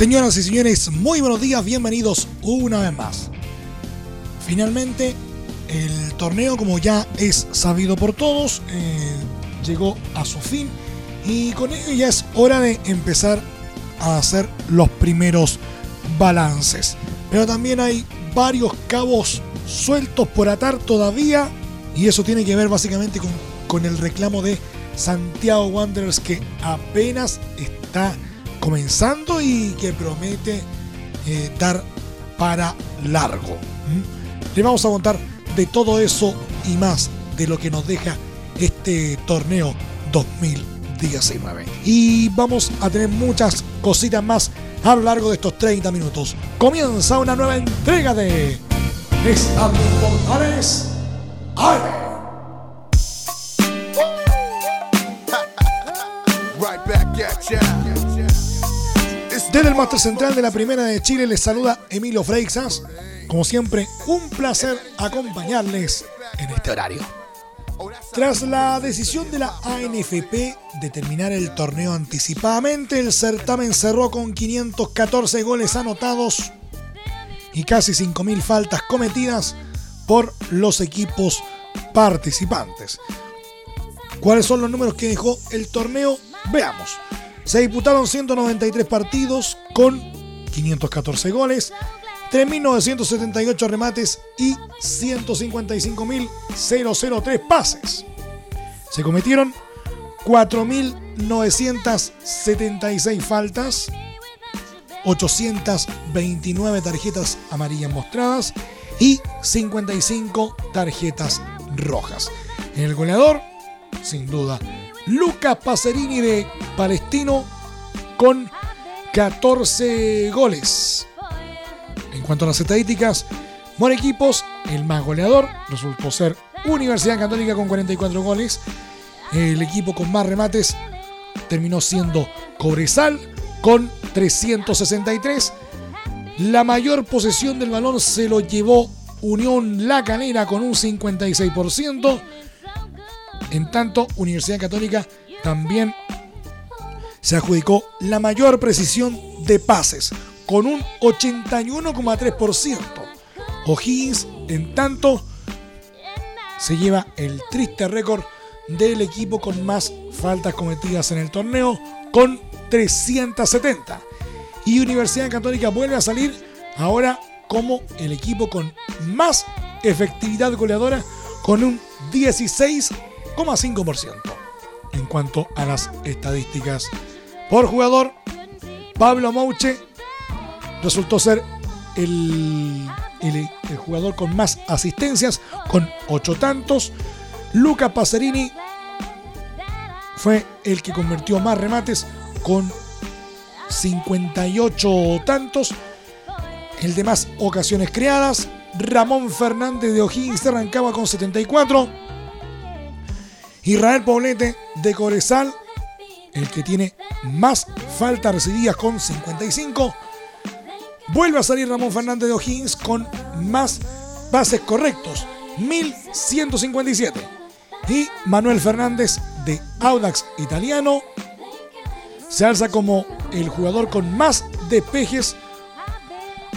Señoras y señores, muy buenos días, bienvenidos una vez más. Finalmente, el torneo, como ya es sabido por todos, eh, llegó a su fin y con ello ya es hora de empezar a hacer los primeros balances. Pero también hay varios cabos sueltos por atar todavía y eso tiene que ver básicamente con, con el reclamo de Santiago Wanderers que apenas está comenzando y que promete eh, dar para largo. Le vamos a contar de todo eso y más de lo que nos deja este torneo 2019. Y vamos a tener muchas cositas más a lo largo de estos 30 minutos. Comienza una nueva entrega de Estadio Portales Desde el máster central de la Primera de Chile les saluda Emilio Freixas. Como siempre, un placer acompañarles en este horario. Tras la decisión de la ANFP de terminar el torneo anticipadamente, el certamen cerró con 514 goles anotados y casi 5.000 faltas cometidas por los equipos participantes. ¿Cuáles son los números que dejó el torneo? Veamos. Se disputaron 193 partidos con 514 goles, 3.978 remates y 155.003 pases. Se cometieron 4.976 faltas, 829 tarjetas amarillas mostradas y 55 tarjetas rojas. En el goleador, sin duda, Lucas Pacerini de Palestino con 14 goles. En cuanto a las estadísticas, por equipos, el más goleador resultó ser Universidad Católica con 44 goles. El equipo con más remates terminó siendo Cobresal con 363. La mayor posesión del balón se lo llevó Unión La Calera con un 56%. En tanto, Universidad Católica también se adjudicó la mayor precisión de pases, con un 81,3%. O'Higgins, en tanto, se lleva el triste récord del equipo con más faltas cometidas en el torneo, con 370. Y Universidad Católica vuelve a salir ahora como el equipo con más efectividad goleadora, con un 16 5% En cuanto a las estadísticas por jugador, Pablo Mouche resultó ser el, el, jugador con más asistencias, con 8 tantos. Luca Pacerini fue el que convirtió más remates con 58 tantos. El de más ocasiones creadas, Ramón Fernández de O'Higgins arrancaba con 74. Israel Poblete de Corezal, el que tiene más faltas recibidas con 55. Vuelve a salir Ramón Fernández de O'Higgins con más bases correctos, 1157. Y Manuel Fernández de Audax Italiano se alza como el jugador con más despejes,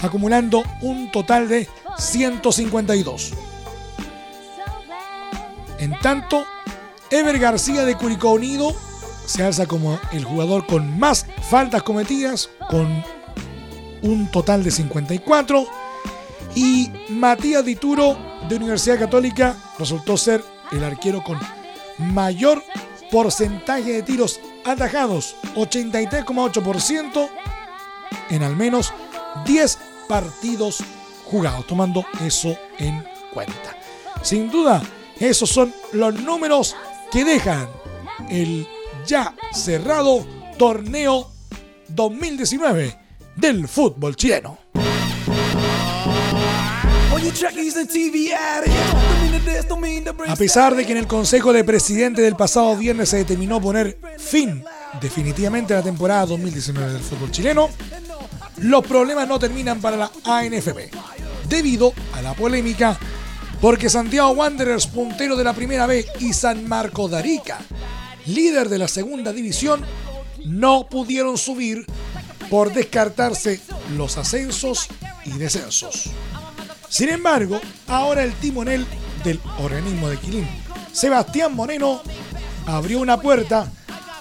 acumulando un total de 152. En tanto, Ever García de Curicó Unido se alza como el jugador con más faltas cometidas, con un total de 54. Y Matías Dituro de Universidad Católica resultó ser el arquero con mayor porcentaje de tiros atajados, 83,8% en al menos 10 partidos jugados, tomando eso en cuenta. Sin duda, esos son los números que dejan el ya cerrado torneo 2019 del fútbol chileno. A pesar de que en el Consejo de Presidentes del pasado viernes se determinó poner fin definitivamente a la temporada 2019 del fútbol chileno, los problemas no terminan para la ANFP, debido a la polémica porque Santiago Wanderers, puntero de la primera B, y San Marco Darica, líder de la segunda división, no pudieron subir por descartarse los ascensos y descensos. Sin embargo, ahora el timonel del organismo de Quilín, Sebastián Moreno, abrió una puerta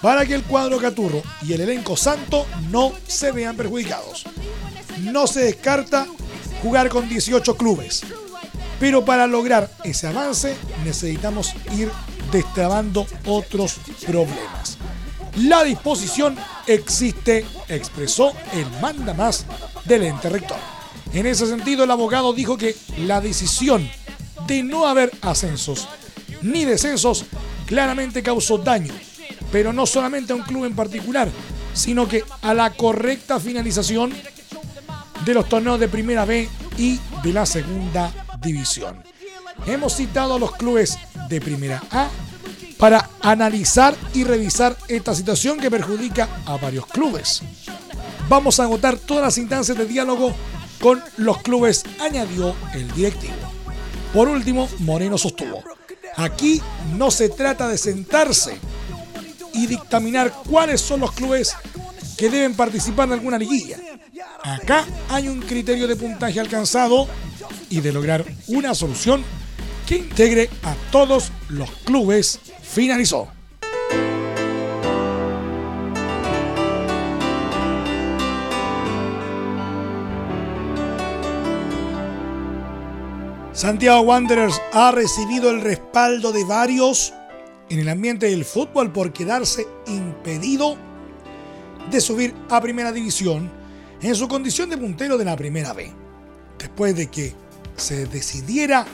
para que el cuadro Caturro y el elenco santo no se vean perjudicados. No se descarta jugar con 18 clubes, pero para lograr ese avance necesitamos ir destrabando otros problemas. La disposición existe, expresó el manda más del ente rector. En ese sentido, el abogado dijo que la decisión de no haber ascensos ni descensos claramente causó daño, pero no solamente a un club en particular, sino que a la correcta finalización de los torneos de Primera B y de la Segunda división. Hemos citado a los clubes de primera A para analizar y revisar esta situación que perjudica a varios clubes. Vamos a agotar todas las instancias de diálogo con los clubes, añadió el directivo. Por último, Moreno sostuvo, aquí no se trata de sentarse y dictaminar cuáles son los clubes que deben participar en alguna liguilla. Acá hay un criterio de puntaje alcanzado y de lograr una solución que integre a todos los clubes, finalizó. Santiago Wanderers ha recibido el respaldo de varios en el ambiente del fútbol por quedarse impedido de subir a primera división en su condición de puntero de la primera B. Después de que se decidiera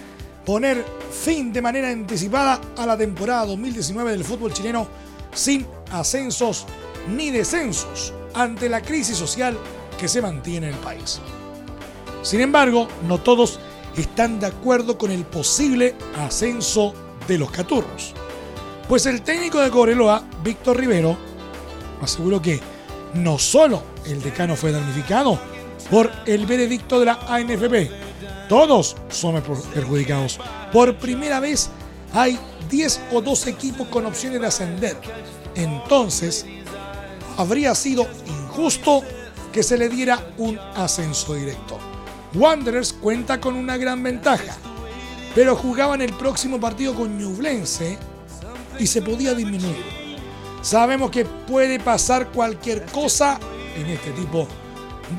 poner fin de manera anticipada a la temporada 2019 del fútbol chileno sin ascensos ni descensos ante la crisis social que se mantiene en el país. Sin embargo, no todos están de acuerdo con el posible ascenso de los Caturros, pues el técnico de Cobreloa, Víctor Rivero, aseguró que no solo el decano fue damnificado por el veredicto de la ANFP, todos son perjudicados. Por primera vez hay 10 o 12 equipos con opciones de ascender. Entonces, habría sido injusto que se le diera un ascenso directo. Wanderers cuenta con una gran ventaja, pero jugaban el próximo partido con Ñublense y se podía disminuir. Sabemos que puede pasar cualquier cosa en este tipo de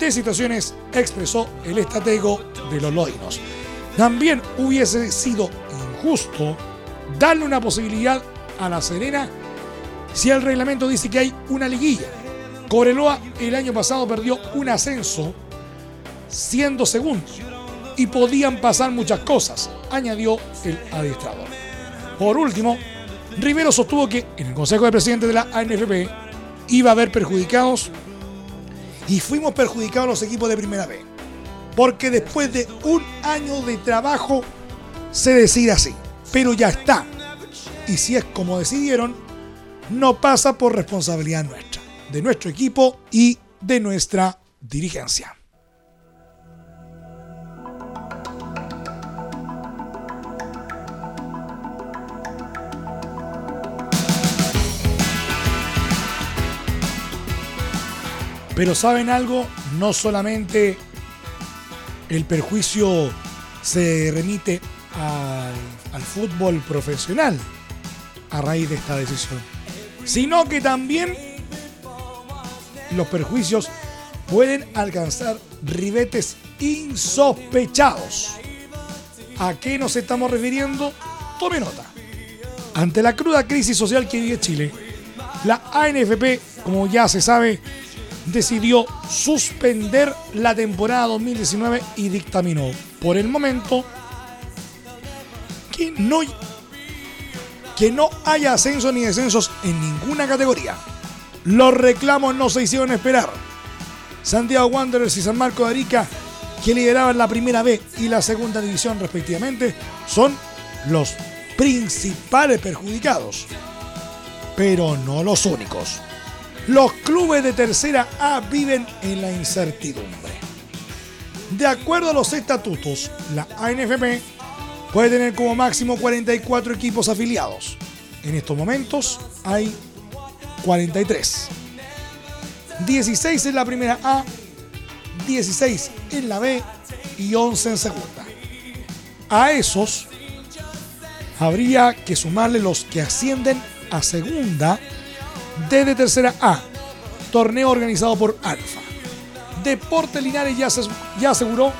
situaciones, expresó el estratego de los Loinos. También hubiese sido injusto darle una posibilidad a La Serena si el reglamento dice que hay una liguilla. Cobreloa el año pasado perdió un ascenso siendo segundo y podían pasar muchas cosas, añadió el adiestrador. Por último, Rivero sostuvo que en el Consejo de Presidentes de la ANFP iba a haber perjudicados y fuimos perjudicados los equipos de primera B. Porque después de un año de trabajo se decide así. Pero ya está. Y si es como decidieron, no pasa por responsabilidad nuestra, de nuestro equipo y de nuestra dirigencia. Pero ¿saben algo? No solamente el perjuicio se remite al, fútbol profesional a raíz de esta decisión, sino que también los perjuicios pueden alcanzar ribetes insospechados. ¿A qué nos estamos refiriendo? Tome nota. Ante la cruda crisis social que vive Chile, la ANFP, como ya se sabe, decidió suspender la temporada 2019 y dictaminó por el momento que no, que no haya ascenso ni descensos en ninguna categoría. Los reclamos no se hicieron esperar. Santiago Wanderers y San Marco de Arica, que lideraban la primera B y la segunda división respectivamente, son los principales perjudicados. Pero no los únicos. Los clubes de tercera A viven en la incertidumbre. De acuerdo a los estatutos, la ANFP puede tener como máximo 44 equipos afiliados. En estos momentos hay 43. 16 en la primera A, 16 en la B y 11 en segunda. A esos habría que sumarle los que ascienden a segunda desde tercera A, torneo organizado por Alfa. Deporte Linares ya, ya aseguró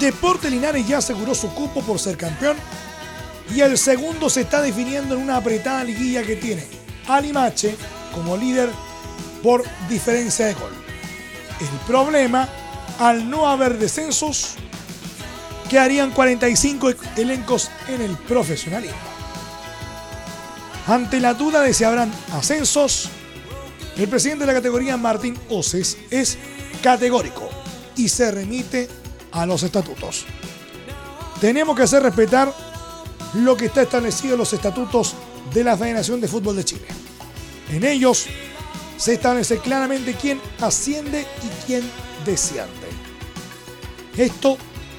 Deporte Linares ya aseguró su cupo por ser campeón y el segundo se está definiendo en una apretada liguilla que tiene Alimache como líder por diferencia de gol. El problema, al no haber descensos, quedarían 45 elencos en el profesionalismo. Ante la duda de si habrán ascensos, el presidente de la categoría, Martín Oces, es categórico y se remite a los estatutos. Tenemos que hacer respetar lo que está establecido en los estatutos de la Federación de Fútbol de Chile. En ellos se establece claramente quién asciende y quién desciende. Esto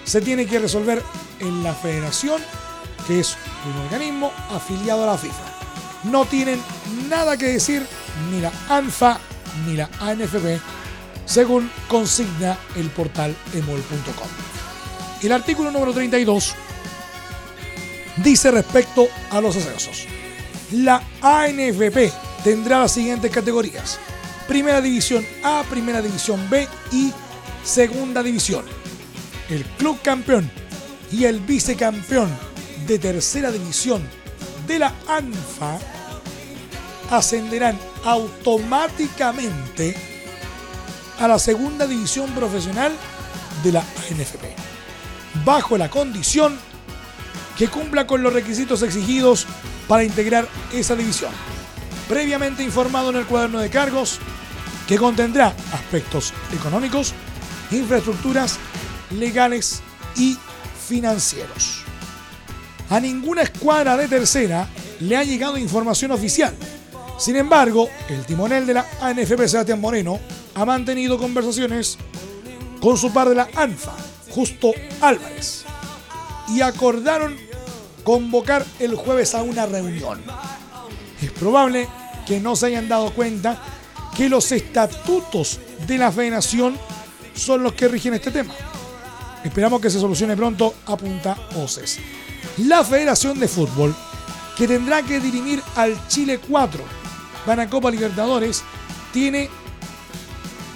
se tiene que resolver en la federación, que es un organismo afiliado a la FIFA. No tienen nada que decir ni la ANFA ni la ANFP, según consigna el portal emol.com. El artículo número 32 dice respecto a los ascensos. La ANFP tendrá las siguientes categorías. Primera División A, Primera División B y Segunda División el club campeón y el vicecampeón de tercera división de la ANFA ascenderán automáticamente a la segunda división profesional de la ANFP, bajo la condición que cumpla con los requisitos exigidos para integrar esa división, previamente informado en el cuaderno de cargos que contendrá aspectos económicos, infraestructuras legales y financieros. A ninguna escuadra de tercera le ha llegado información oficial. Sin embargo, el timonel de la ANFP Sebastián Moreno ha mantenido conversaciones con su par de la ANFA, Justo Álvarez, y acordaron convocar el jueves a una reunión. Es probable que no se hayan dado cuenta que los estatutos de la federación son los que rigen este tema. Esperamos que se solucione pronto, apunta OCES. La Federación de Fútbol, que tendrá que dirimir al Chile 4 para Copa Libertadores, tiene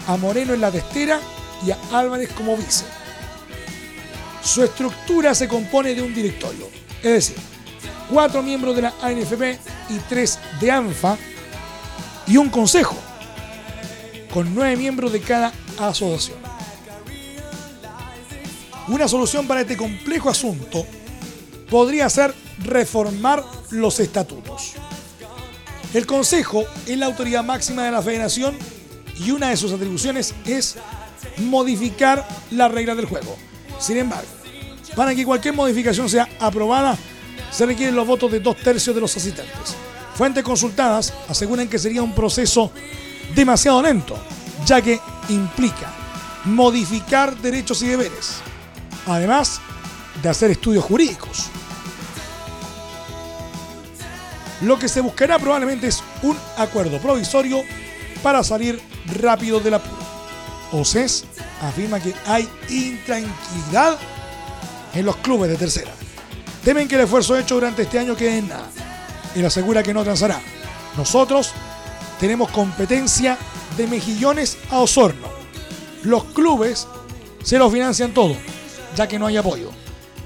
a Moreno en la testera y a Álvarez como vice. Su estructura se compone de un directorio, es decir, cuatro miembros de la ANFP y tres de ANFA y un consejo, con nueve miembros de cada asociación. Una solución para este complejo asunto podría ser reformar los estatutos. El Consejo es la autoridad máxima de la Federación y una de sus atribuciones es modificar las reglas del juego. Sin embargo, para que cualquier modificación sea aprobada, se requieren los votos de dos tercios de los asistentes. Fuentes consultadas aseguran que sería un proceso demasiado lento, ya que implica modificar derechos y deberes, además de hacer estudios jurídicos. Lo que se buscará probablemente es un acuerdo provisorio para salir rápido del apuro. OCES afirma que hay intranquilidad en los clubes de tercera. Temen que el esfuerzo hecho durante este año quede en nada. Él asegura que no transará. Nosotros tenemos competencia de mejillones a Osorno. Los clubes se los financian todo ya que no hay apoyo.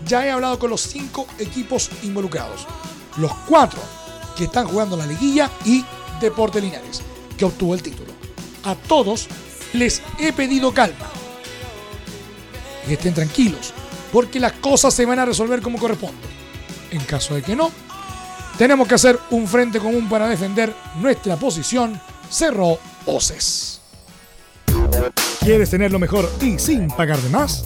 Ya he hablado con los cinco equipos involucrados, los cuatro que están jugando la liguilla y Deporte Linares, que obtuvo el título. A todos les he pedido calma. Y estén tranquilos, porque las cosas se van a resolver como corresponde. En caso de que no, Tenemos que hacer un frente común para defender nuestra posición, cerró Oces. ¿Quieres tener lo mejor y sin pagar de más?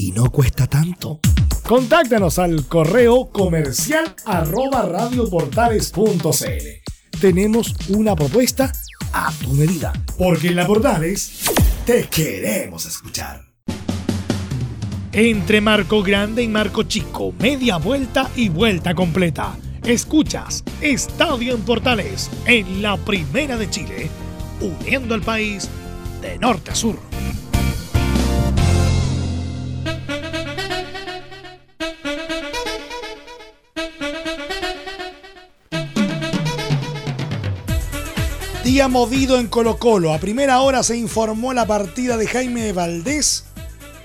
y no cuesta tanto. Contáctanos al correo comercial arroba radioportales.cl. Tenemos una propuesta a tu medida, porque en la Portales te queremos escuchar. Entre Marco Grande y Marco Chico, media vuelta y vuelta completa Escuchas Estadio en Portales en la Primera de Chile, uniendo al país de norte a sur. Día movido en Colo Colo. A primera hora se informó la partida de Jaime Valdés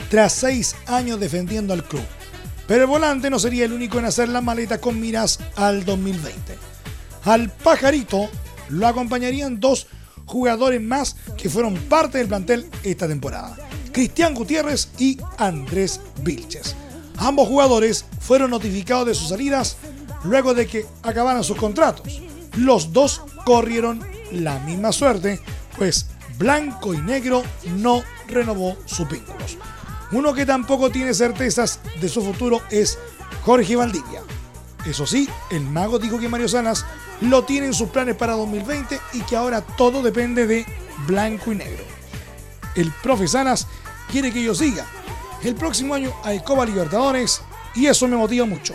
tras seis años defendiendo al club. Pero el volante no sería el único en hacer la maleta con miras al 2020. Al pajarito lo acompañarían dos jugadores más que fueron parte del plantel esta temporada. Cristian Gutiérrez y Andrés Vilches. Ambos jugadores fueron notificados de sus salidas luego de que acabaran sus contratos. Los dos corrieron la misma suerte, pues Blanco y Negro no renovó sus vínculos. Uno que tampoco tiene certezas de su futuro es Jorge Valdivia. Eso sí, el mago dijo que Mario Salas lo tiene en sus planes para 2020 y que ahora todo depende de blanco y negro. El profe Salas quiere que yo siga. El próximo año hay Copa Libertadores y eso me motiva mucho.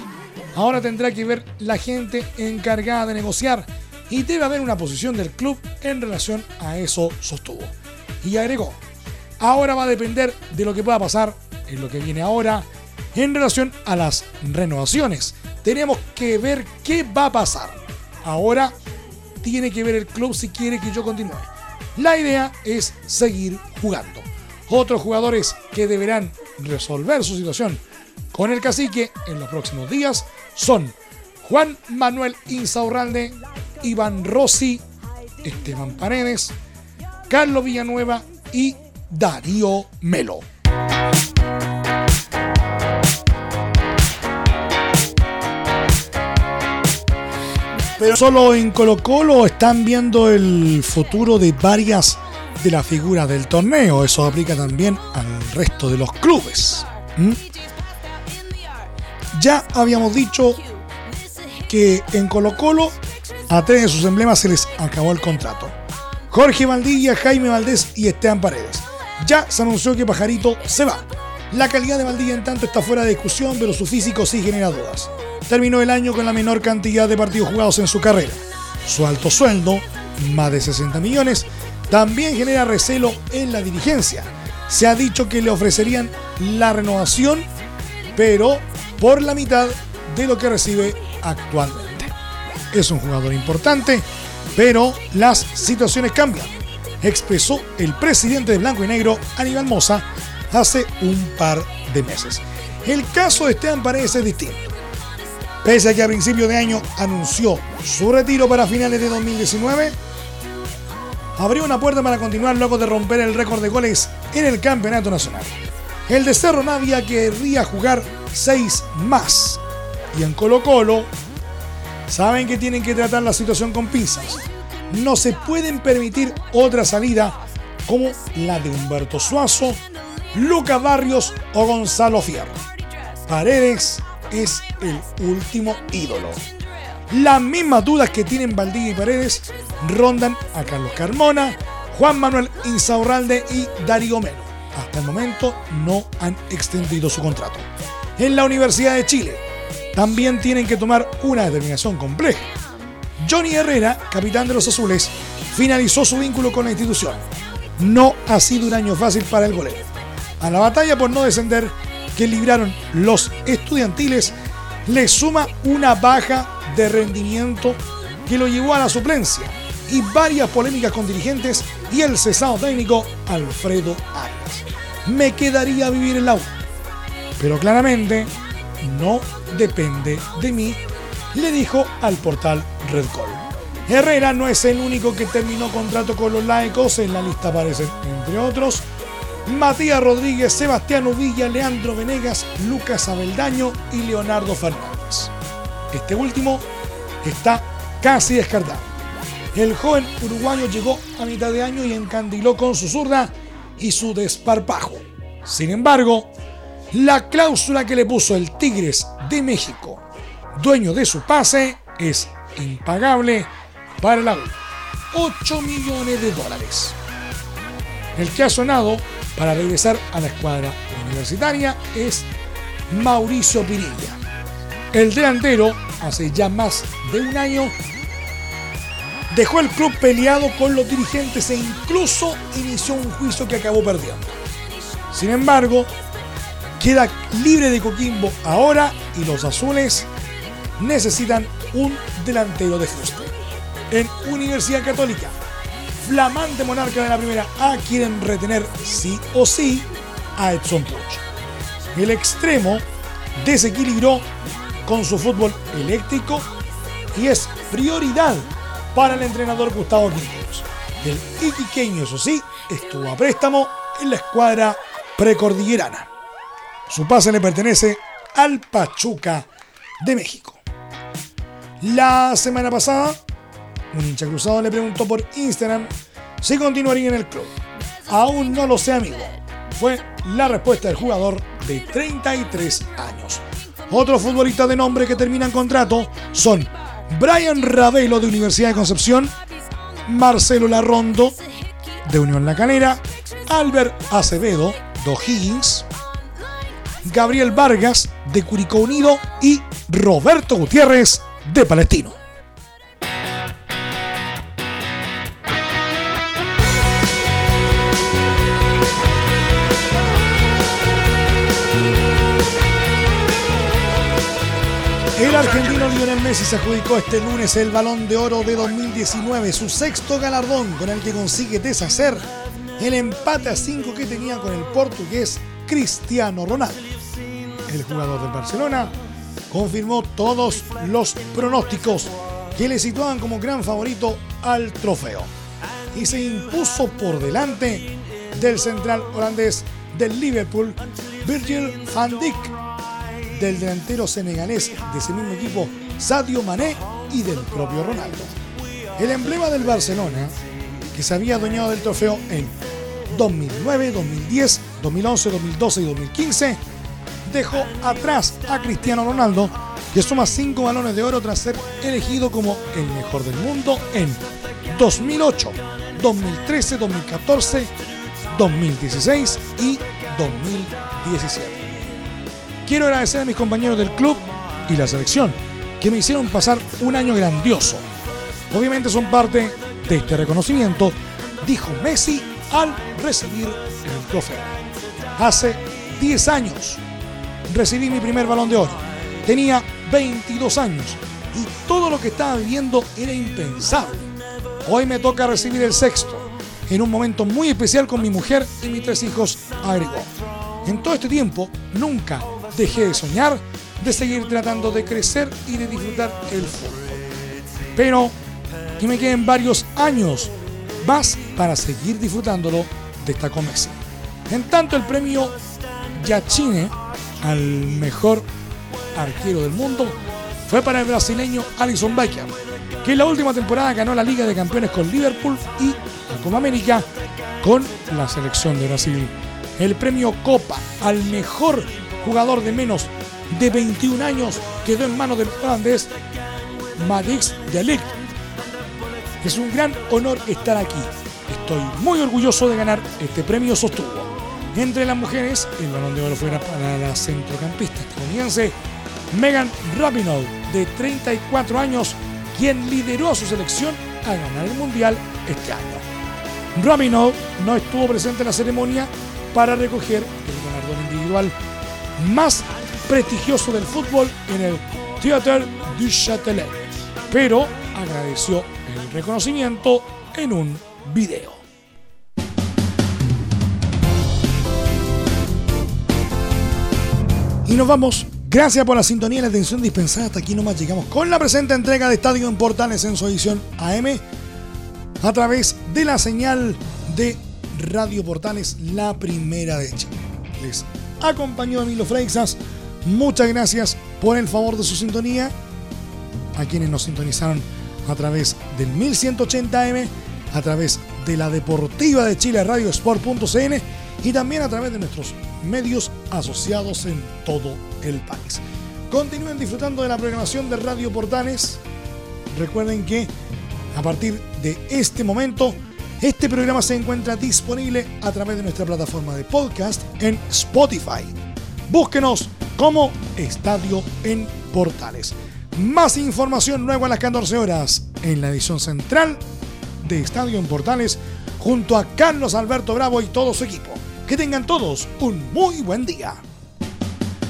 Ahora tendrá que ver la gente encargada de negociar y debe haber una posición del club en relación a eso, sostuvo. Y agregó, Ahora va a depender de lo que pueda pasar en lo que viene ahora en relación a las renovaciones. Tenemos que ver qué va a pasar. Ahora tiene que ver el club si quiere que yo continúe. La idea es seguir jugando. Otros jugadores que deberán resolver su situación con el cacique en los próximos días son Juan Manuel Insaurralde, Iván Rossi, Esteban Paredes, Carlos Villanueva y Darío Melo. Pero solo en Colo Colo están viendo el futuro de varias de las figuras del torneo. Eso aplica también al resto de los clubes. ¿Mm? Ya habíamos dicho que en Colo Colo a tres de sus emblemas se les acabó el contrato. Jorge Valdivia, Jaime Valdés y Esteban Paredes. Ya se anunció que Pajarito se va. La calidad de Valdivia en tanto está fuera de discusión, pero su físico sí genera dudas. Terminó el año con la menor cantidad de partidos jugados en su carrera. Su alto sueldo, más de 60 millones, también genera recelo en la dirigencia. Se ha dicho que le ofrecerían la renovación, pero por la mitad de lo que recibe actualmente. Es un jugador importante, pero las situaciones cambian expresó el presidente de Blanco y Negro, Aníbal Moza, hace un par de meses. El caso de Esteban Paredes es distinto. Pese a que a principio de año anunció su retiro para finales de 2019, abrió una puerta para continuar luego de romper el récord de goles en el campeonato nacional. El de Cerro Navia querría jugar seis más. Y en Colo Colo saben que tienen que tratar la situación con pinzas no se pueden permitir otra salida como la de Humberto Suazo, Lucas Barrios o Gonzalo Fierro. Paredes es el último ídolo. Las mismas dudas que tienen Valdivia y Paredes rondan a Carlos Carmona, Juan Manuel Insaurralde y Darío Melo. Hasta el momento no han extendido su contrato. En la Universidad de Chile también tienen que tomar una determinación compleja Johnny Herrera, capitán de los Azules, finalizó su vínculo con la institución. No ha sido un año fácil para el golero. A la batalla por no descender que libraron los estudiantiles, le suma una baja de rendimiento que lo llevó a la suplencia y varias polémicas con dirigentes y el cesado técnico Alfredo Arias. Me quedaría vivir en la U, pero claramente no depende de mí, le dijo al portal Red Herrera no es el único que terminó contrato con los laicos, en la lista aparecen, entre otros, Matías Rodríguez, Sebastián Uvilla, Leandro Venegas, Lucas Abeldaño y Leonardo Fernández. Este último está casi descartado. El joven uruguayo llegó a mitad de año y encandiló con su zurda y su desparpajo. Sin embargo, la cláusula que le puso el Tigres de México, dueño de su pase, es impagable para la U. 8 millones de dólares. El que ha sonado para regresar a la escuadra universitaria es Mauricio Pirilla. El delantero, hace ya más de un año, dejó el club peleado con los dirigentes e incluso inició un juicio que acabó perdiendo. Sin embargo, queda libre de Coquimbo ahora y los azules necesitan un delantero de fuste. En Universidad Católica, flamante monarca de la primera A, quieren retener sí o sí a Edson Puch. El extremo desequilibró con su fútbol eléctrico y es prioridad para el entrenador Gustavo Quinteros. El iquiqueño, eso sí, estuvo a préstamo en la escuadra precordillerana. Su pase le pertenece al Pachuca de México. La semana pasada un hincha cruzado le preguntó por Instagram si continuaría en el club. Aún no lo sé, amigo. Fue la respuesta del jugador de 33 años. Otros futbolistas de nombre que terminan contrato son Brian Ravelo de Universidad de Concepción, Marcelo Larrondo de Unión La Calera, Albert Acevedo de O'Higgins, Gabriel Vargas de Curicó Unido y Roberto Gutiérrez de Palestino. El argentino Lionel Messi se adjudicó este lunes el Balón de Oro de 2019, su sexto galardón con el que consigue deshacer el empate a 5 que tenía con el portugués Cristiano Ronaldo. El jugador del Barcelona confirmó todos los pronósticos que le situaban como gran favorito al trofeo y se impuso por delante del central holandés del Liverpool, Virgil van Dijk del delantero senegalés de ese mismo equipo, Sadio Mané, y del propio Ronaldo. El emblema del Barcelona, que se había adueñado del trofeo en 2009, 2010, 2011, 2012 y 2015, dejó atrás a Cristiano Ronaldo, que suma cinco balones de oro tras ser elegido como el mejor del mundo en 2008, 2013, 2014, 2016 y 2017. Quiero agradecer a mis compañeros del club y la selección que me hicieron pasar un año grandioso. Obviamente son parte de este reconocimiento, dijo Messi al recibir el trofeo. Hace 10 años recibí mi primer balón de oro. Tenía 22 años y todo lo que estaba viviendo era impensable. Hoy me toca recibir el sexto, en un momento muy especial con mi mujer y mis tres hijos, agregó. En todo este tiempo, nunca dejé de soñar, de seguir tratando de crecer y de disfrutar el fútbol. Pero que me queden varios años más para seguir disfrutándolo, destacó Messi. En tanto, el premio Yachine al mejor arquero del mundo fue para el brasileño Alison Becker, que en la última temporada ganó la Liga de Campeones con Liverpool y la Copa América con la selección de Brasil. El premio Copa al mejor jugador de menos de 21 años, quedó en manos del holandés Madix de Es un gran honor estar aquí. Estoy muy orgulloso de ganar este premio, sostuvo. Entre las mujeres, el balón de oro fuera para la centrocampista estadounidense Megan Rapinoe, de 34 años, quien lideró a su selección a ganar el Mundial este año. Rapinoe no estuvo presente en la ceremonia para recoger el galardón individual más prestigioso del fútbol en el Théâtre du Châtelet. pero agradeció el reconocimiento en un video. Y nos vamos. Gracias por la sintonía y la atención dispensada. Hasta aquí nomás llegamos con la presente entrega de Estadio en Portales en su edición AM a través de la señal de Radio Portales, la primera de Chile. Les acompañó Emilio Freixas. Muchas gracias por el favor de su sintonía. A quienes nos sintonizaron a través del 1180M, a través de la Deportiva de Chile, Radio Sport.cn y también a través de nuestros medios asociados en todo el país. Continúen disfrutando de la programación de Radio Portales. Recuerden que a partir de este momento, este programa se encuentra disponible a través de nuestra plataforma de podcast en Spotify. Búsquenos como Estadio en Portales. Más información luego a las 14 horas en la edición central de Estadio en Portales junto a Carlos Alberto Bravo y todo su equipo. Que tengan todos un muy buen día.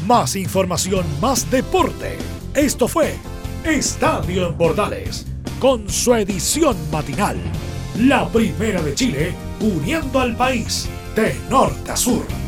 Más información, más deporte. Esto fue Estadio en Portales, con su edición matinal. La primera de Chile, uniendo al país de norte a sur.